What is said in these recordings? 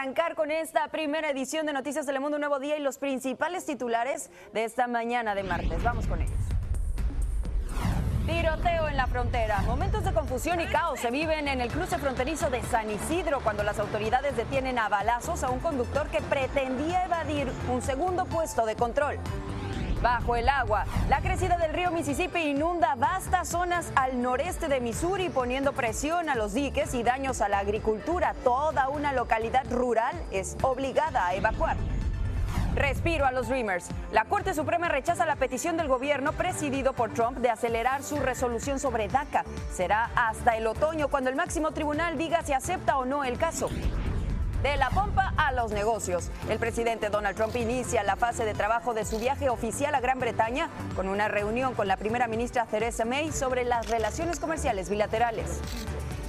arrancar con esta primera edición de Noticias Telemundo Un Nuevo Día y los principales titulares de esta mañana de martes. Vamos con ellos. Tiroteo en la frontera. Momentos de confusión y caos se viven en el cruce fronterizo de San Isidro cuando las autoridades detienen a balazos a un conductor que pretendía evadir un segundo puesto de control bajo el agua. La crecida del río Mississippi inunda vastas zonas al noreste de Missouri, poniendo presión a los diques y daños a la agricultura. Toda una localidad rural es obligada a evacuar. Respiro a los Dreamers. La Corte Suprema rechaza la petición del gobierno presidido por Trump de acelerar su resolución sobre DACA. Será hasta el otoño cuando el máximo tribunal diga si acepta o no el caso. De la pompa a los negocios. El presidente Donald Trump inicia la fase de trabajo de su viaje oficial a Gran Bretaña con una reunión con la primera ministra Theresa May sobre las relaciones comerciales bilaterales.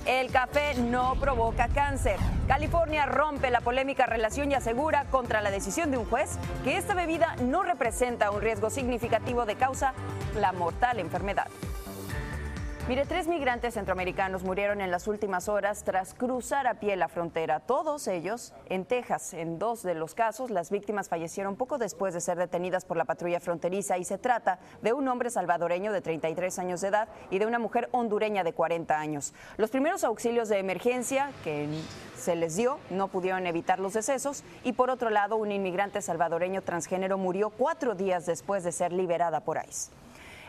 El café no provoca cáncer. California rompe la polémica relación y asegura contra la decisión de un juez que esta bebida no representa un riesgo significativo de causa la mortal enfermedad. Mire, tres migrantes centroamericanos murieron en las últimas horas tras cruzar a pie la frontera. Todos ellos en Texas. En dos de los casos, las víctimas fallecieron poco después de ser detenidas por la patrulla fronteriza y se trata de un hombre salvadoreño de 33 años de edad y de una mujer hondureña de 40 años. Los primeros auxilios de emergencia que se les dio no pudieron evitar los decesos y por otro lado, un inmigrante salvadoreño transgénero murió cuatro días después de ser liberada por ICE.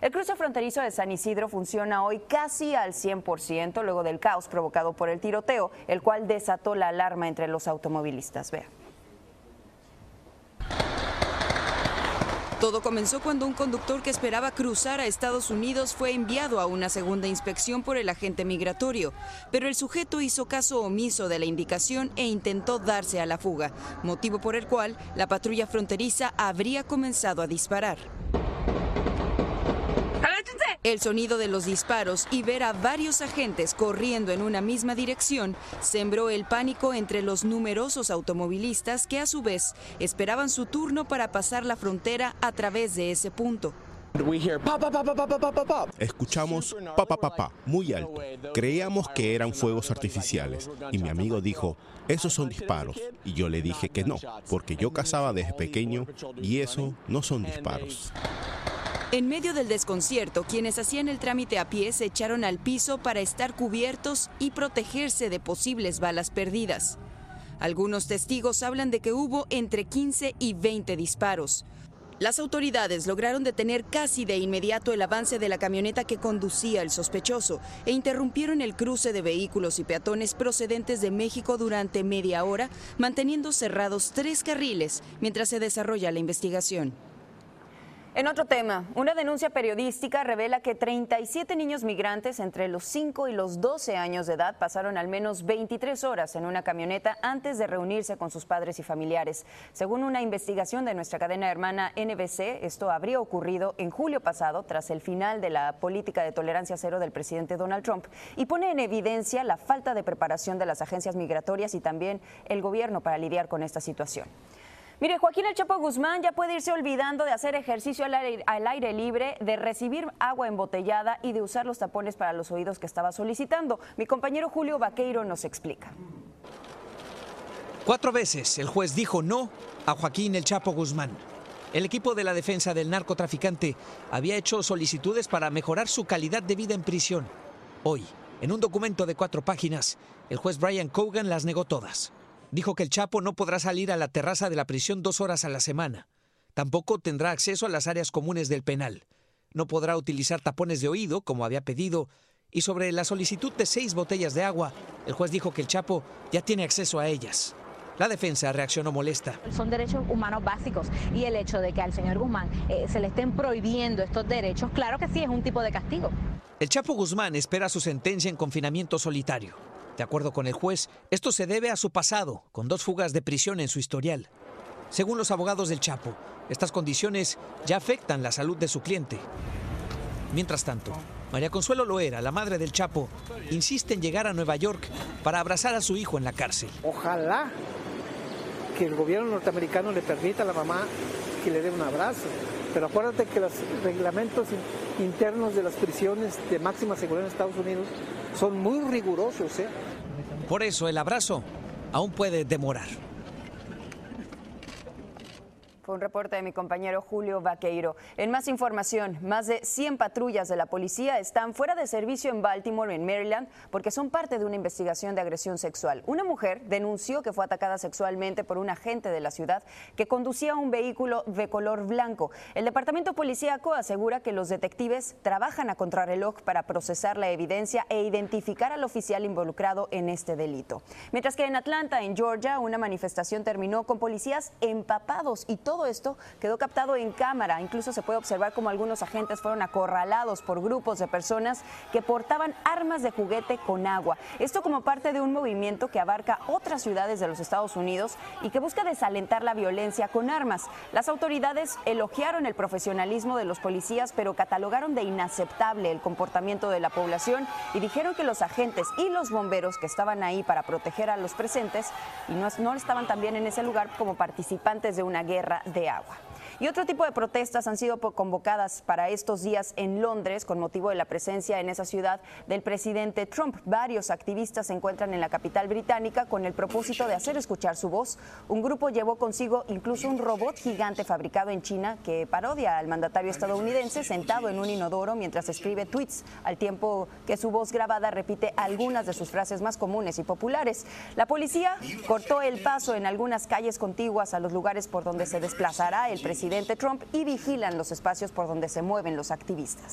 El cruce fronterizo de San Isidro funciona hoy casi al 100% luego del caos provocado por el tiroteo, el cual desató la alarma entre los automovilistas. Vea. Todo comenzó cuando un conductor que esperaba cruzar a Estados Unidos fue enviado a una segunda inspección por el agente migratorio, pero el sujeto hizo caso omiso de la indicación e intentó darse a la fuga, motivo por el cual la patrulla fronteriza habría comenzado a disparar. El sonido de los disparos y ver a varios agentes corriendo en una misma dirección sembró el pánico entre los numerosos automovilistas que a su vez esperaban su turno para pasar la frontera a través de ese punto. Escuchamos pa pa pa pa muy alto. Creíamos que eran fuegos artificiales y mi amigo dijo, esos son disparos. Y yo le dije que no, porque yo cazaba desde pequeño y eso no son disparos. En medio del desconcierto, quienes hacían el trámite a pie se echaron al piso para estar cubiertos y protegerse de posibles balas perdidas. Algunos testigos hablan de que hubo entre 15 y 20 disparos. Las autoridades lograron detener casi de inmediato el avance de la camioneta que conducía el sospechoso e interrumpieron el cruce de vehículos y peatones procedentes de México durante media hora, manteniendo cerrados tres carriles mientras se desarrolla la investigación. En otro tema, una denuncia periodística revela que 37 niños migrantes entre los 5 y los 12 años de edad pasaron al menos 23 horas en una camioneta antes de reunirse con sus padres y familiares. Según una investigación de nuestra cadena hermana NBC, esto habría ocurrido en julio pasado tras el final de la política de tolerancia cero del presidente Donald Trump y pone en evidencia la falta de preparación de las agencias migratorias y también el gobierno para lidiar con esta situación. Mire, Joaquín El Chapo Guzmán ya puede irse olvidando de hacer ejercicio al aire, libre, de recibir agua embotellada y de usar los tapones para los oídos que estaba solicitando. Mi compañero Julio Vaqueiro nos explica. Cuatro veces el juez dijo no a Joaquín El Chapo Guzmán. El equipo de la defensa del narcotraficante había hecho solicitudes para mejorar su calidad de vida en prisión. Hoy, en un documento de cuatro páginas, el juez Brian Cogan las negó todas dijo que el Chapo no podrá salir a la terraza de la prisión dos horas a la semana. Tampoco tendrá acceso a las áreas comunes del penal. No podrá utilizar tapones de oído, como había pedido. Y sobre la solicitud de seis botellas de agua, el juez dijo que el Chapo ya tiene acceso a ellas. La defensa reaccionó molesta. Son derechos humanos básicos y el hecho de que al señor Guzmán eh, se le estén prohibiendo estos derechos, claro que sí es un tipo de castigo. El Chapo Guzmán espera su sentencia en confinamiento solitario. De acuerdo con el juez, esto se debe a su pasado, con dos fugas de prisión en su historial. Según los abogados del Chapo, estas condiciones ya afectan la salud de su cliente. Mientras tanto, María Consuelo Loera, la madre del Chapo, insiste en llegar a Nueva York para abrazar a su hijo en la cárcel. Ojalá que el gobierno norteamericano le permita a la mamá que le dé un abrazo. Pero acuérdate que los reglamentos internos de las prisiones de máxima seguridad en Estados Unidos son muy rigurosos. ¿eh? Por eso el abrazo aún puede demorar. Un reporte de mi compañero Julio Vaqueiro. En más información, más de 100 patrullas de la policía están fuera de servicio en Baltimore, en Maryland, porque son parte de una investigación de agresión sexual. Una mujer denunció que fue atacada sexualmente por un agente de la ciudad que conducía un vehículo de color blanco. El departamento policíaco asegura que los detectives trabajan a contrarreloj para procesar la evidencia e identificar al oficial involucrado en este delito. Mientras que en Atlanta, en Georgia, una manifestación terminó con policías empapados y todo esto quedó captado en cámara. Incluso se puede observar cómo algunos agentes fueron acorralados por grupos de personas que portaban armas de juguete con agua. Esto como parte de un movimiento que abarca otras ciudades de los Estados Unidos y que busca desalentar la violencia con armas. Las autoridades elogiaron el profesionalismo de los policías, pero catalogaron de inaceptable el comportamiento de la población y dijeron que los agentes y los bomberos que estaban ahí para proteger a los presentes y no, no estaban también en ese lugar como participantes de una guerra de agua. Y otro tipo de protestas han sido convocadas para estos días en Londres con motivo de la presencia en esa ciudad del presidente Trump. Varios activistas se encuentran en la capital británica con el propósito de hacer escuchar su voz. Un grupo llevó consigo incluso un robot gigante fabricado en China que parodia al mandatario estadounidense sentado en un inodoro mientras escribe tweets, al tiempo que su voz grabada repite algunas de sus frases más comunes y populares. La policía cortó el paso en algunas calles contiguas a los lugares por donde se desplazará el Trump y vigilan los espacios por donde se mueven los activistas.